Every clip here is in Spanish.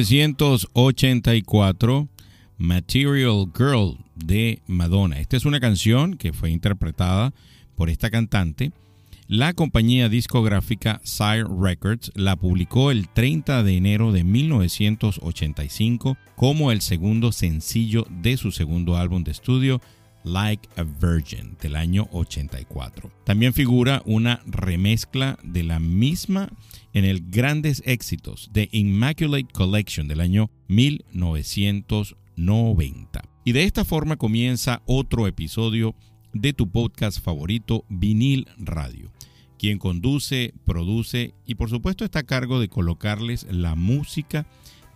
1984, Material Girl de Madonna. Esta es una canción que fue interpretada por esta cantante. La compañía discográfica Sire Records la publicó el 30 de enero de 1985 como el segundo sencillo de su segundo álbum de estudio, Like a Virgin, del año 84. También figura una remezcla de la misma en el Grandes Éxitos de Immaculate Collection del año 1990. Y de esta forma comienza otro episodio de tu podcast favorito, Vinil Radio. quien conduce, produce y por supuesto está a cargo de colocarles la música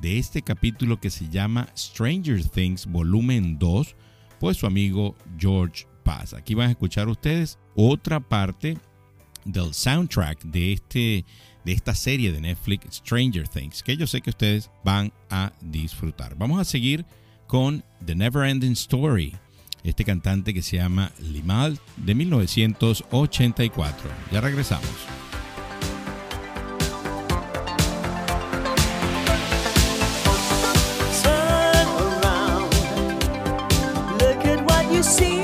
de este capítulo que se llama Stranger Things Volumen 2, pues su amigo George Paz. Aquí van a escuchar ustedes otra parte del soundtrack de, este, de esta serie de Netflix Stranger Things, que yo sé que ustedes van a disfrutar. Vamos a seguir con The Never Ending Story, este cantante que se llama Limal de 1984. Ya regresamos. see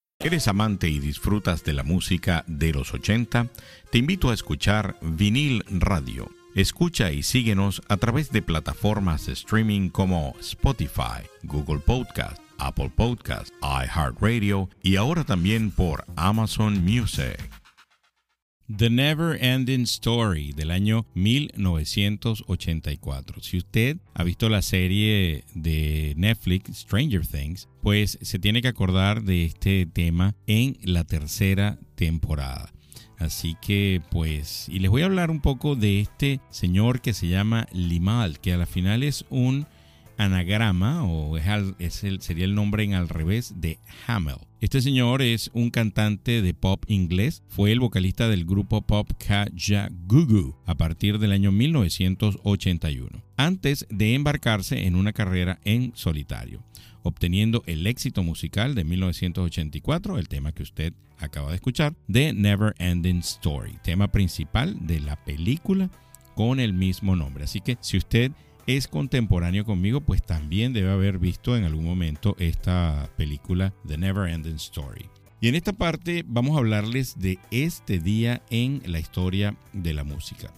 ¿Eres amante y disfrutas de la música de los 80? Te invito a escuchar Vinil Radio. Escucha y síguenos a través de plataformas de streaming como Spotify, Google Podcast, Apple Podcast, iHeartRadio y ahora también por Amazon Music. The Never Ending Story del año 1984. Si usted ha visto la serie de Netflix Stranger Things, pues se tiene que acordar de este tema en la tercera temporada. Así que pues, y les voy a hablar un poco de este señor que se llama Limal, que a la final es un anagrama o es, el, sería el nombre en al revés de Hamel. Este señor es un cantante de pop inglés, fue el vocalista del grupo pop Kajagoogoo a partir del año 1981, antes de embarcarse en una carrera en solitario, obteniendo el éxito musical de 1984, el tema que usted acaba de escuchar, The Never Ending Story, tema principal de la película con el mismo nombre. Así que si usted es contemporáneo conmigo, pues también debe haber visto en algún momento esta película The Never Ending Story. Y en esta parte vamos a hablarles de este día en la historia de la música.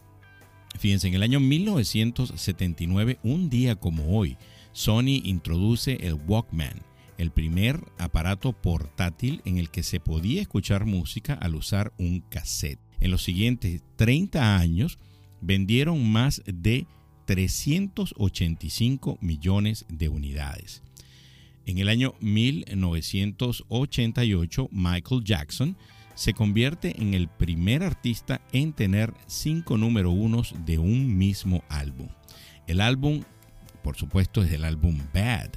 Fíjense, en el año 1979, un día como hoy, Sony introduce el Walkman, el primer aparato portátil en el que se podía escuchar música al usar un cassette. En los siguientes 30 años vendieron más de 385 millones de unidades. En el año 1988, Michael Jackson se convierte en el primer artista en tener cinco número unos de un mismo álbum. El álbum, por supuesto, es el álbum Bad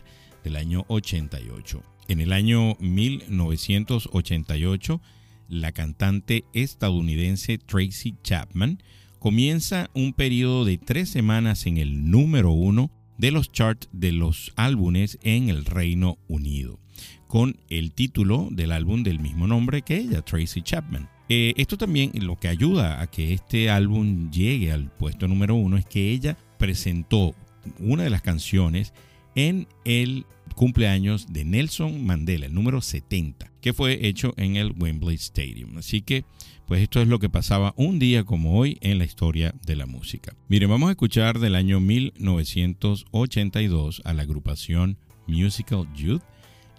del año 88. En el año 1988, la cantante estadounidense Tracy Chapman comienza un periodo de tres semanas en el número uno de los charts de los álbumes en el Reino Unido, con el título del álbum del mismo nombre que ella, Tracy Chapman. Eh, esto también lo que ayuda a que este álbum llegue al puesto número uno es que ella presentó una de las canciones en el cumpleaños de Nelson Mandela, el número 70, que fue hecho en el Wembley Stadium. Así que pues esto es lo que pasaba un día como hoy en la historia de la música. Miren, vamos a escuchar del año 1982 a la agrupación Musical Youth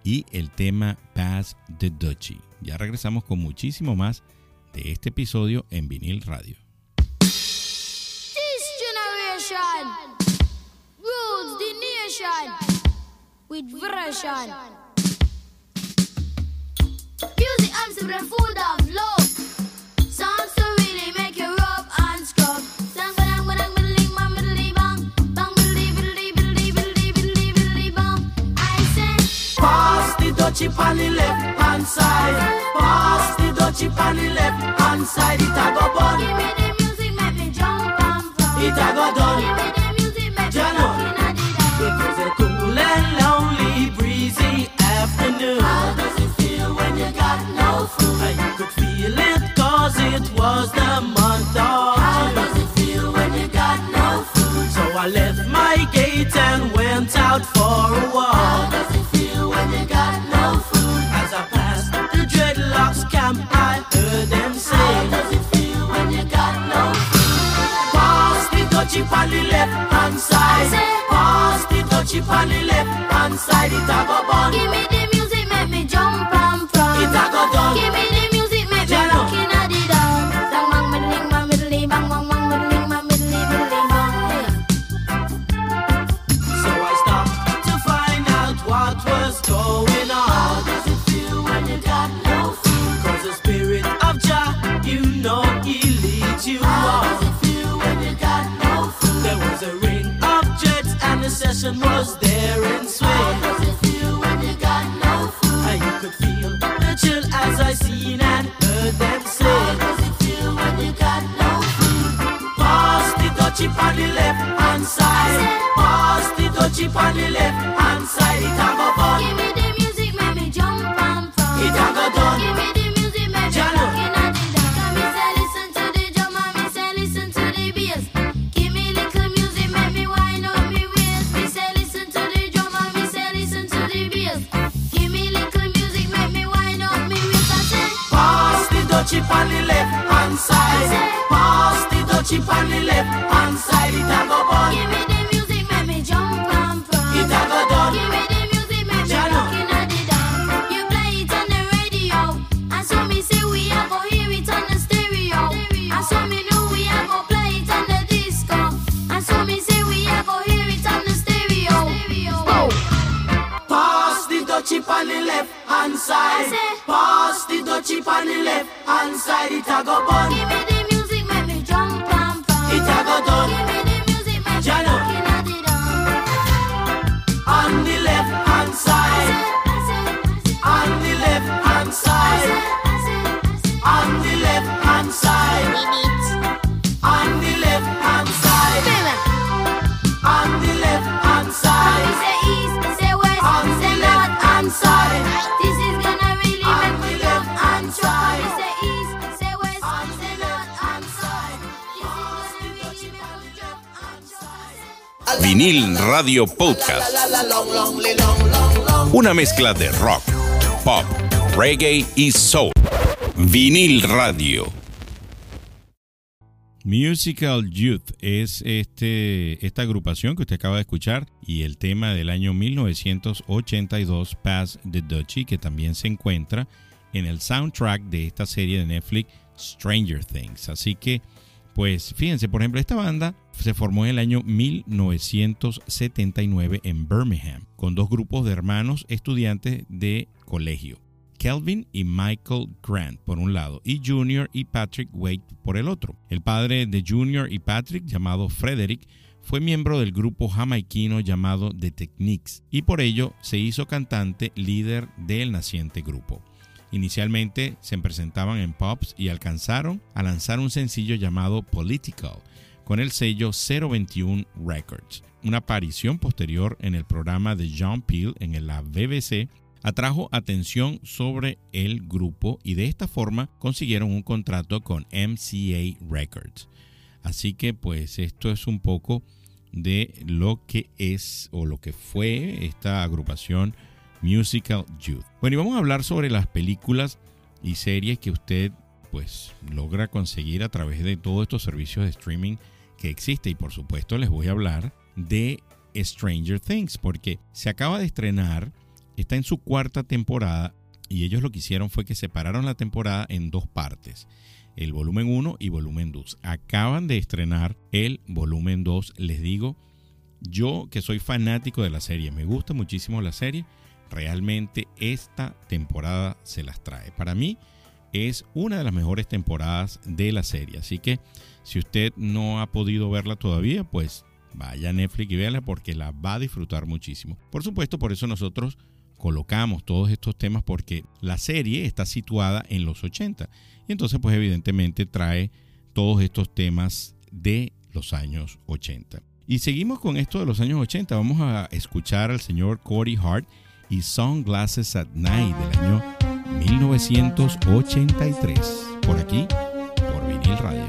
y el tema Pass the Dutchie. Ya regresamos con muchísimo más de este episodio en Vinil Radio. The nation with version. Music full of love. chip on the left hand side. Pass the dutchie on the left hand side. It a go bun. Give me the music, make me jump and from. It a go done. Afternoon. How does it feel when you got no food? You could feel it cause it was the month of How does it feel when you got no food? So I left my gate and went out for a walk. How does it feel when you got no food? As I passed the dreadlocks camp, I heard them say, How does it feel when you got no food? Pass the dutchie on the left hand side. I Pass the dutchie on the left hand side. It a bun. Give me vagabond. Radio Podcast. Una mezcla de rock, pop, reggae y soul. Vinil Radio. Musical Youth es este, esta agrupación que usted acaba de escuchar y el tema del año 1982, Pass the Dutchie, que también se encuentra en el soundtrack de esta serie de Netflix, Stranger Things. Así que, pues fíjense, por ejemplo, esta banda se formó en el año 1979 en Birmingham, con dos grupos de hermanos estudiantes de colegio. Kelvin y Michael Grant por un lado y Junior y Patrick Wade por el otro. El padre de Junior y Patrick, llamado Frederick, fue miembro del grupo jamaiquino llamado The Techniques y por ello se hizo cantante líder del naciente grupo. Inicialmente se presentaban en pubs y alcanzaron a lanzar un sencillo llamado Political con el sello 021 Records. Una aparición posterior en el programa de John Peel en la BBC atrajo atención sobre el grupo y de esta forma consiguieron un contrato con MCA Records. Así que pues esto es un poco de lo que es o lo que fue esta agrupación Musical Youth. Bueno, y vamos a hablar sobre las películas y series que usted pues logra conseguir a través de todos estos servicios de streaming que existe y por supuesto les voy a hablar de Stranger Things porque se acaba de estrenar, está en su cuarta temporada y ellos lo que hicieron fue que separaron la temporada en dos partes, el volumen 1 y volumen 2. Acaban de estrenar el volumen 2, les digo, yo que soy fanático de la serie, me gusta muchísimo la serie, realmente esta temporada se las trae. Para mí es una de las mejores temporadas de la serie, así que si usted no ha podido verla todavía, pues vaya a Netflix y véala porque la va a disfrutar muchísimo. Por supuesto, por eso nosotros colocamos todos estos temas porque la serie está situada en los 80 y entonces pues evidentemente trae todos estos temas de los años 80. Y seguimos con esto de los años 80, vamos a escuchar al señor Corey Hart y Sunglasses at Night del año 1983, por aquí, por vinil radio.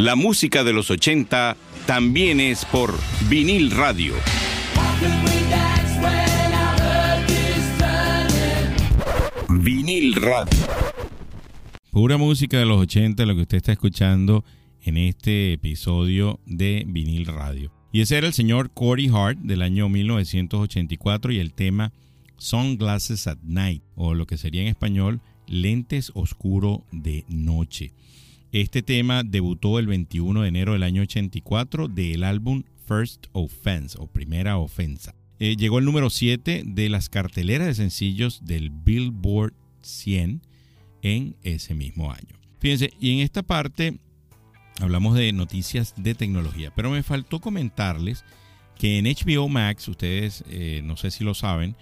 La música de los 80 también es por vinil radio. Vinil radio. Pura música de los 80, lo que usted está escuchando en este episodio de Vinil Radio. Y ese era el señor Corey Hart del año 1984 y el tema Sunglasses at Night, o lo que sería en español Lentes Oscuro de Noche. Este tema debutó el 21 de enero del año 84 del álbum First Offense o Primera Ofensa. Eh, llegó el número 7 de las carteleras de sencillos del Billboard 100 en ese mismo año. Fíjense, y en esta parte hablamos de noticias de tecnología, pero me faltó comentarles que en HBO Max, ustedes eh, no sé si lo saben,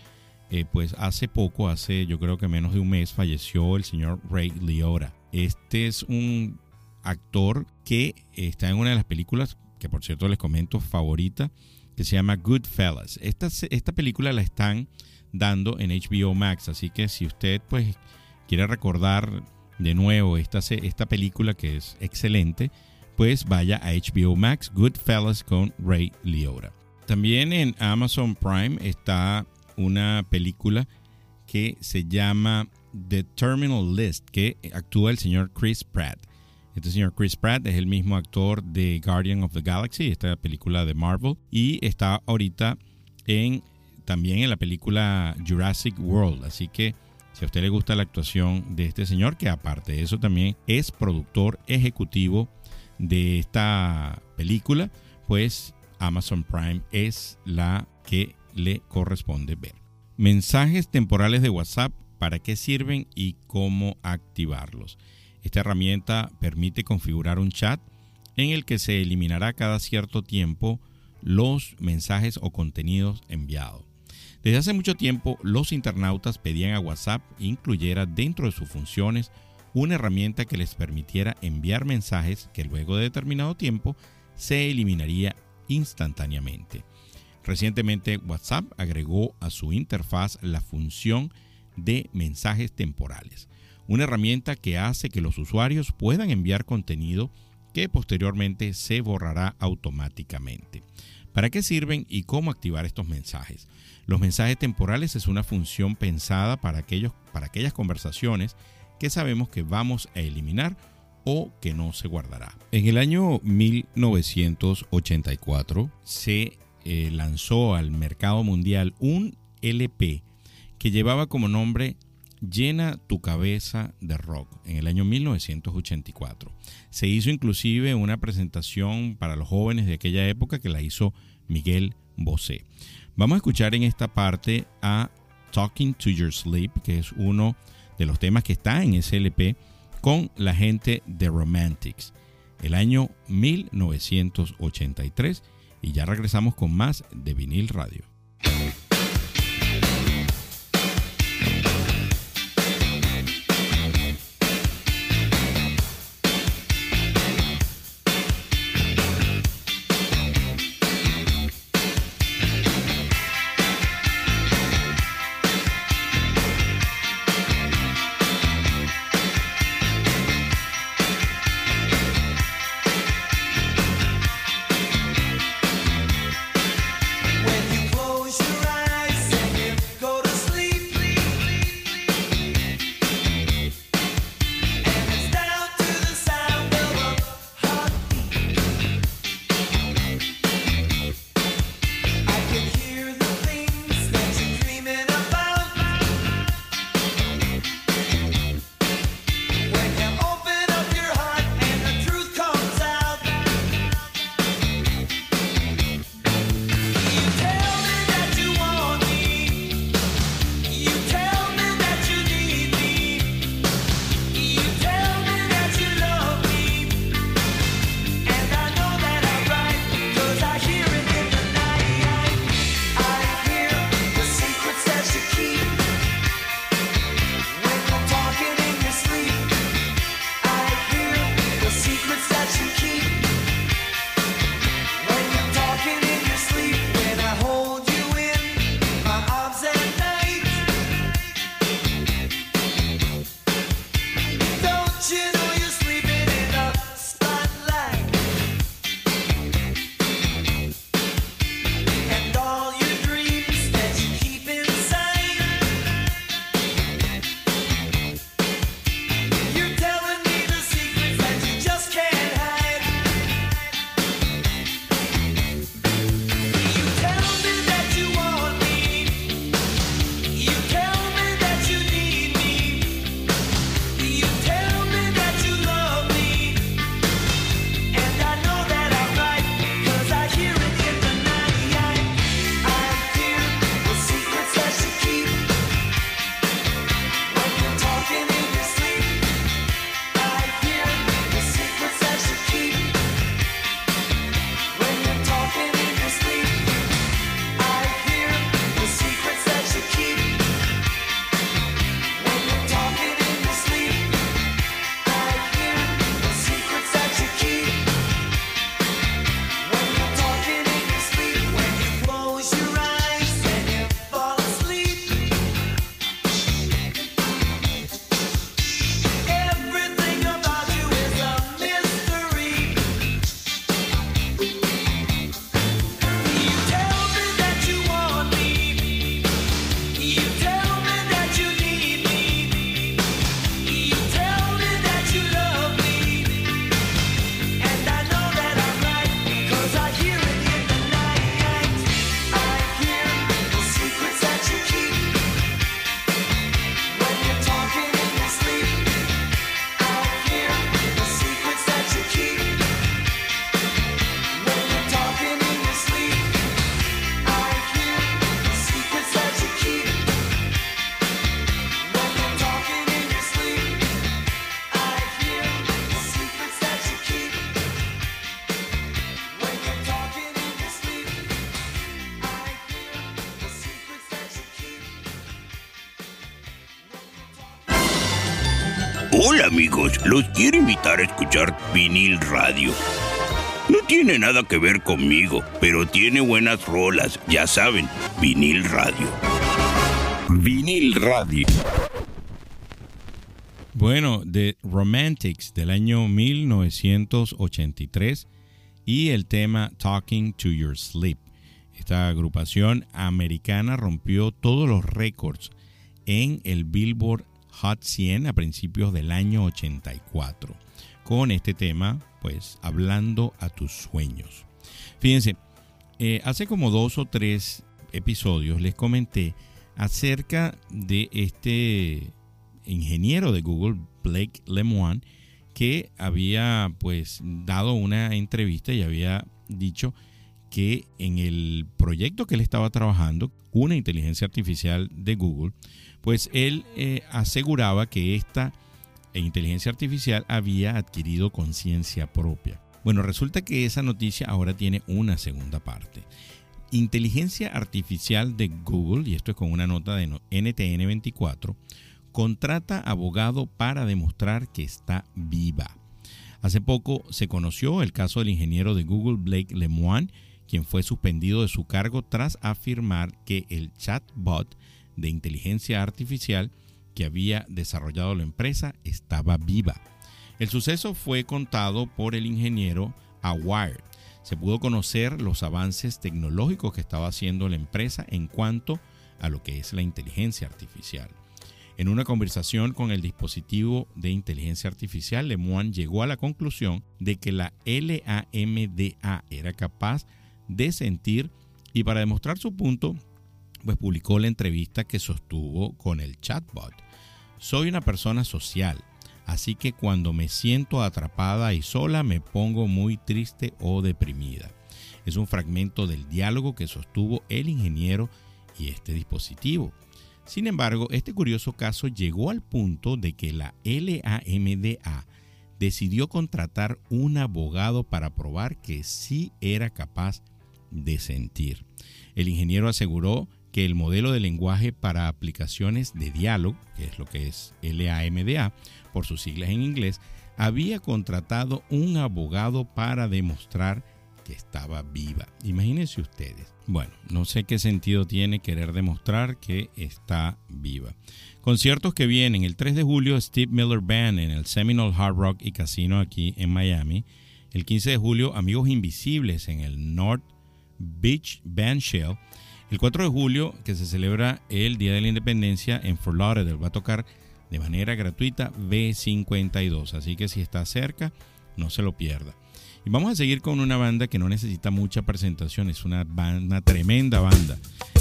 eh, pues hace poco, hace yo creo que menos de un mes, falleció el señor Ray Liotta. Este es un actor que está en una de las películas, que por cierto les comento, favorita, que se llama Goodfellas. Esta, esta película la están dando en HBO Max, así que si usted pues quiere recordar de nuevo esta, esta película que es excelente, pues vaya a HBO Max, Goodfellas con Ray Liotta. También en Amazon Prime está una película que se llama The Terminal List, que actúa el señor Chris Pratt. Este señor Chris Pratt es el mismo actor de Guardian of the Galaxy, esta película de Marvel, y está ahorita en también en la película Jurassic World. Así que si a usted le gusta la actuación de este señor, que aparte de eso también es productor ejecutivo de esta película, pues Amazon Prime es la que le corresponde ver. Mensajes temporales de WhatsApp, ¿para qué sirven y cómo activarlos? Esta herramienta permite configurar un chat en el que se eliminará cada cierto tiempo los mensajes o contenidos enviados. Desde hace mucho tiempo, los internautas pedían a WhatsApp incluyera dentro de sus funciones una herramienta que les permitiera enviar mensajes que luego de determinado tiempo se eliminaría instantáneamente. Recientemente WhatsApp agregó a su interfaz la función de mensajes temporales una herramienta que hace que los usuarios puedan enviar contenido que posteriormente se borrará automáticamente. ¿Para qué sirven y cómo activar estos mensajes? Los mensajes temporales es una función pensada para, aquellos, para aquellas conversaciones que sabemos que vamos a eliminar o que no se guardará. En el año 1984 se eh, lanzó al mercado mundial un LP que llevaba como nombre Llena tu cabeza de rock en el año 1984. Se hizo inclusive una presentación para los jóvenes de aquella época que la hizo Miguel Bosé. Vamos a escuchar en esta parte a Talking to Your Sleep, que es uno de los temas que está en SLP con la gente de Romantics, el año 1983. Y ya regresamos con más de vinil radio. Hola amigos, los quiero invitar a escuchar vinil radio. No tiene nada que ver conmigo, pero tiene buenas rolas, ya saben, vinil radio. Vinil radio. Bueno, The Romantics del año 1983 y el tema Talking to Your Sleep. Esta agrupación americana rompió todos los récords en el Billboard Hot 100 a principios del año 84 con este tema, pues hablando a tus sueños. Fíjense, eh, hace como dos o tres episodios les comenté acerca de este ingeniero de Google, Blake Lemoine, que había pues dado una entrevista y había dicho que en el proyecto que él estaba trabajando, una inteligencia artificial de Google, pues él eh, aseguraba que esta inteligencia artificial había adquirido conciencia propia. Bueno, resulta que esa noticia ahora tiene una segunda parte. Inteligencia artificial de Google, y esto es con una nota de NTN 24, contrata abogado para demostrar que está viva. Hace poco se conoció el caso del ingeniero de Google Blake Lemoine, quien fue suspendido de su cargo tras afirmar que el chatbot de inteligencia artificial que había desarrollado la empresa estaba viva. El suceso fue contado por el ingeniero a Wired. Se pudo conocer los avances tecnológicos que estaba haciendo la empresa en cuanto a lo que es la inteligencia artificial. En una conversación con el dispositivo de inteligencia artificial, Lemoine llegó a la conclusión de que la LAMDA era capaz de sentir y para demostrar su punto, pues publicó la entrevista que sostuvo con el chatbot. Soy una persona social, así que cuando me siento atrapada y sola me pongo muy triste o deprimida. Es un fragmento del diálogo que sostuvo el ingeniero y este dispositivo. Sin embargo, este curioso caso llegó al punto de que la LAMDA decidió contratar un abogado para probar que sí era capaz de sentir. El ingeniero aseguró que el modelo de lenguaje para aplicaciones de diálogo, que es lo que es LAMDA por sus siglas en inglés, había contratado un abogado para demostrar que estaba viva. Imagínense ustedes. Bueno, no sé qué sentido tiene querer demostrar que está viva. Conciertos que vienen el 3 de julio, Steve Miller Band en el Seminole Hard Rock y Casino aquí en Miami. El 15 de julio, Amigos Invisibles en el North Beach Band Shell. El 4 de julio, que se celebra el Día de la Independencia en Fort Lauderdale, va a tocar de manera gratuita B52. Así que si está cerca, no se lo pierda. Y vamos a seguir con una banda que no necesita mucha presentación, es una, una tremenda banda.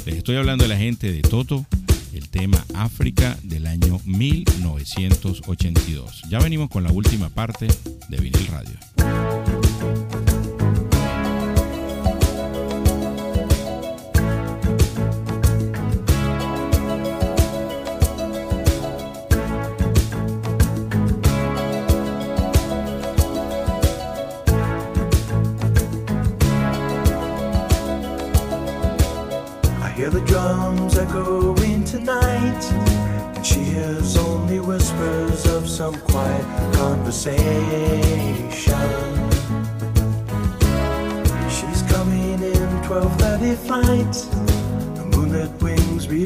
Les estoy hablando de la gente de Toto, el tema África del año 1982. Ya venimos con la última parte de Vinil Radio.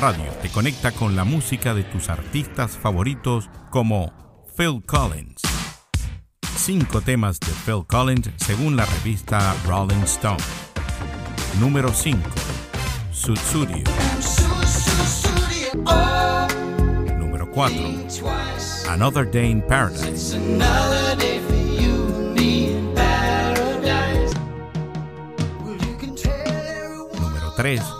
Radio te conecta con la música de tus artistas favoritos como Phil Collins. Cinco temas de Phil Collins según la revista Rolling Stone. Número 5. Sutsurio. Número 4. Another Day in Paradise. Número 3.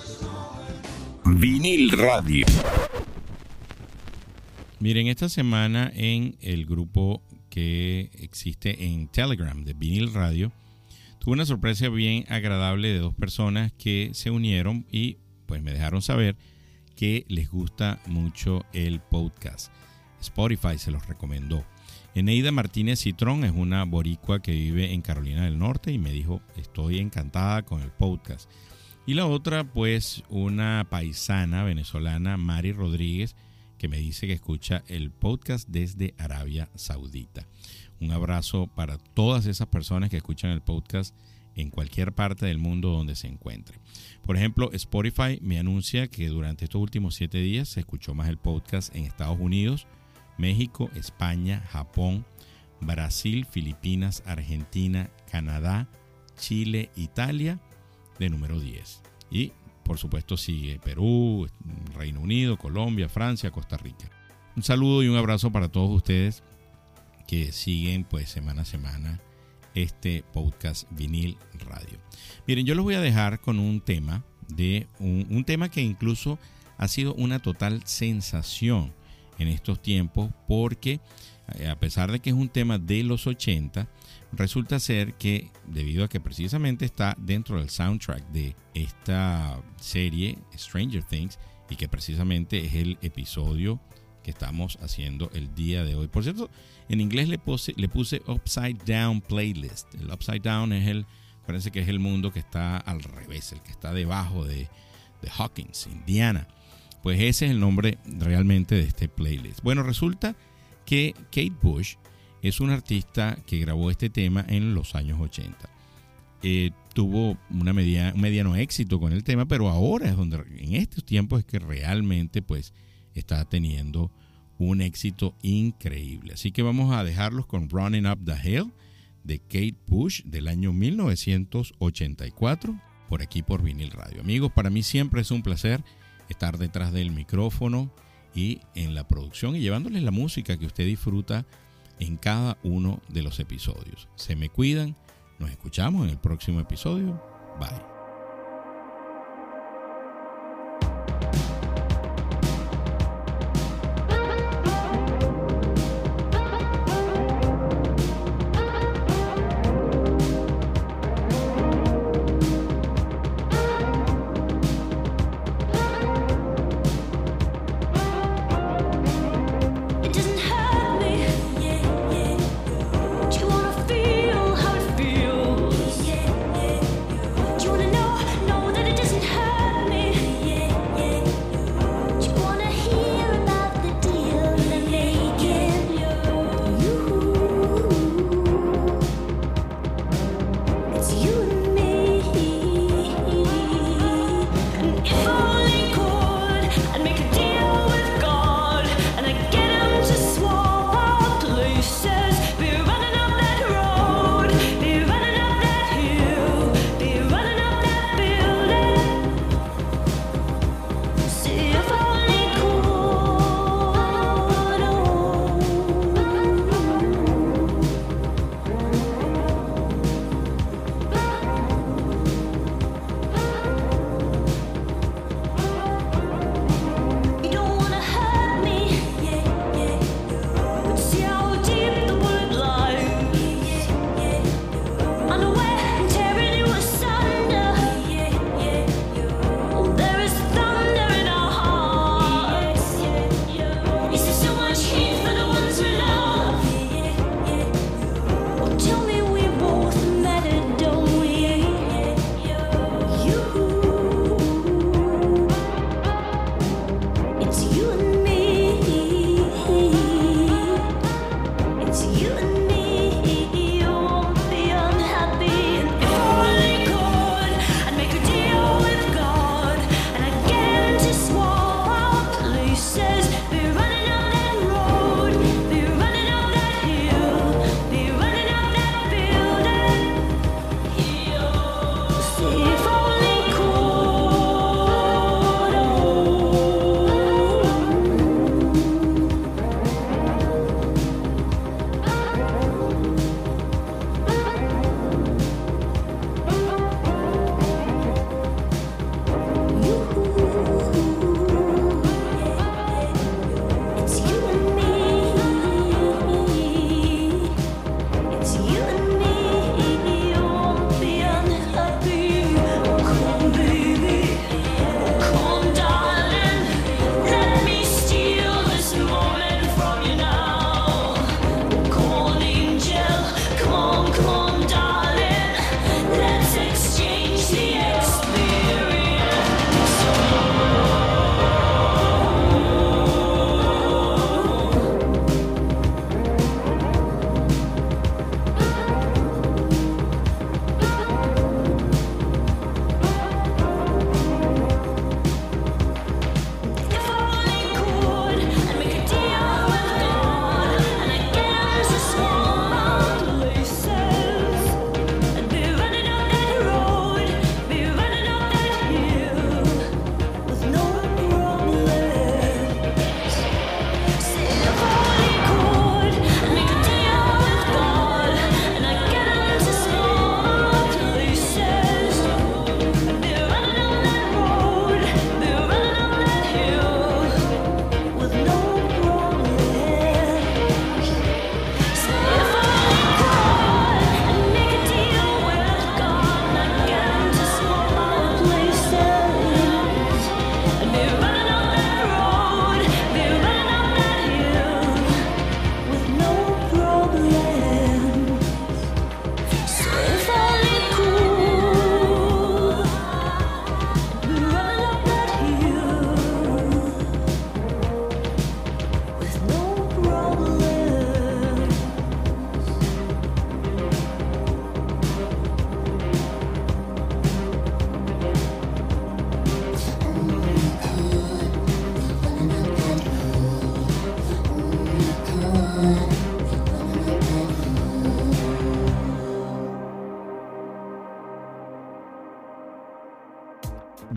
Vinil Radio. Miren, esta semana en el grupo que existe en Telegram de Vinil Radio, tuve una sorpresa bien agradable de dos personas que se unieron y pues me dejaron saber que les gusta mucho el podcast. Spotify se los recomendó. Eneida Martínez Citrón es una boricua que vive en Carolina del Norte y me dijo, estoy encantada con el podcast. Y la otra, pues, una paisana venezolana, Mari Rodríguez, que me dice que escucha el podcast desde Arabia Saudita. Un abrazo para todas esas personas que escuchan el podcast en cualquier parte del mundo donde se encuentre. Por ejemplo, Spotify me anuncia que durante estos últimos siete días se escuchó más el podcast en Estados Unidos, México, España, Japón, Brasil, Filipinas, Argentina, Canadá, Chile, Italia, de número 10. Y por supuesto sigue Perú, Reino Unido, Colombia, Francia, Costa Rica. Un saludo y un abrazo para todos ustedes que siguen pues semana a semana este podcast vinil radio. Miren, yo los voy a dejar con un tema de un, un tema que incluso ha sido una total sensación en estos tiempos porque a pesar de que es un tema de los 80, resulta ser que debido a que precisamente está dentro del soundtrack de esta serie Stranger Things y que precisamente es el episodio que estamos haciendo el día de hoy. Por cierto, en inglés le puse, le puse Upside Down Playlist. El Upside Down es el, parece que es el mundo que está al revés, el que está debajo de, de Hawkins, Indiana. Pues ese es el nombre realmente de este playlist. Bueno, resulta que Kate Bush es una artista que grabó este tema en los años 80. Eh, tuvo una media, un mediano éxito con el tema, pero ahora es donde, en estos tiempos es que realmente pues está teniendo un éxito increíble. Así que vamos a dejarlos con Running Up the Hill de Kate Bush del año 1984 por aquí por Vinil Radio. Amigos, para mí siempre es un placer estar detrás del micrófono y en la producción y llevándoles la música que usted disfruta en cada uno de los episodios. Se me cuidan, nos escuchamos en el próximo episodio. Bye.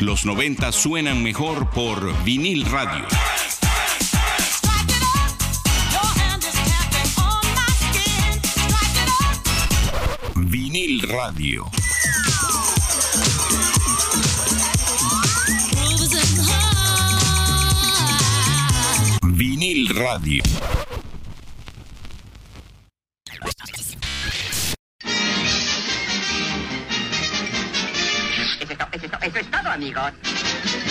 Los 90 suenan mejor por vinil radio. Vinil radio. Vinil radio. Eso es, to- eso es to-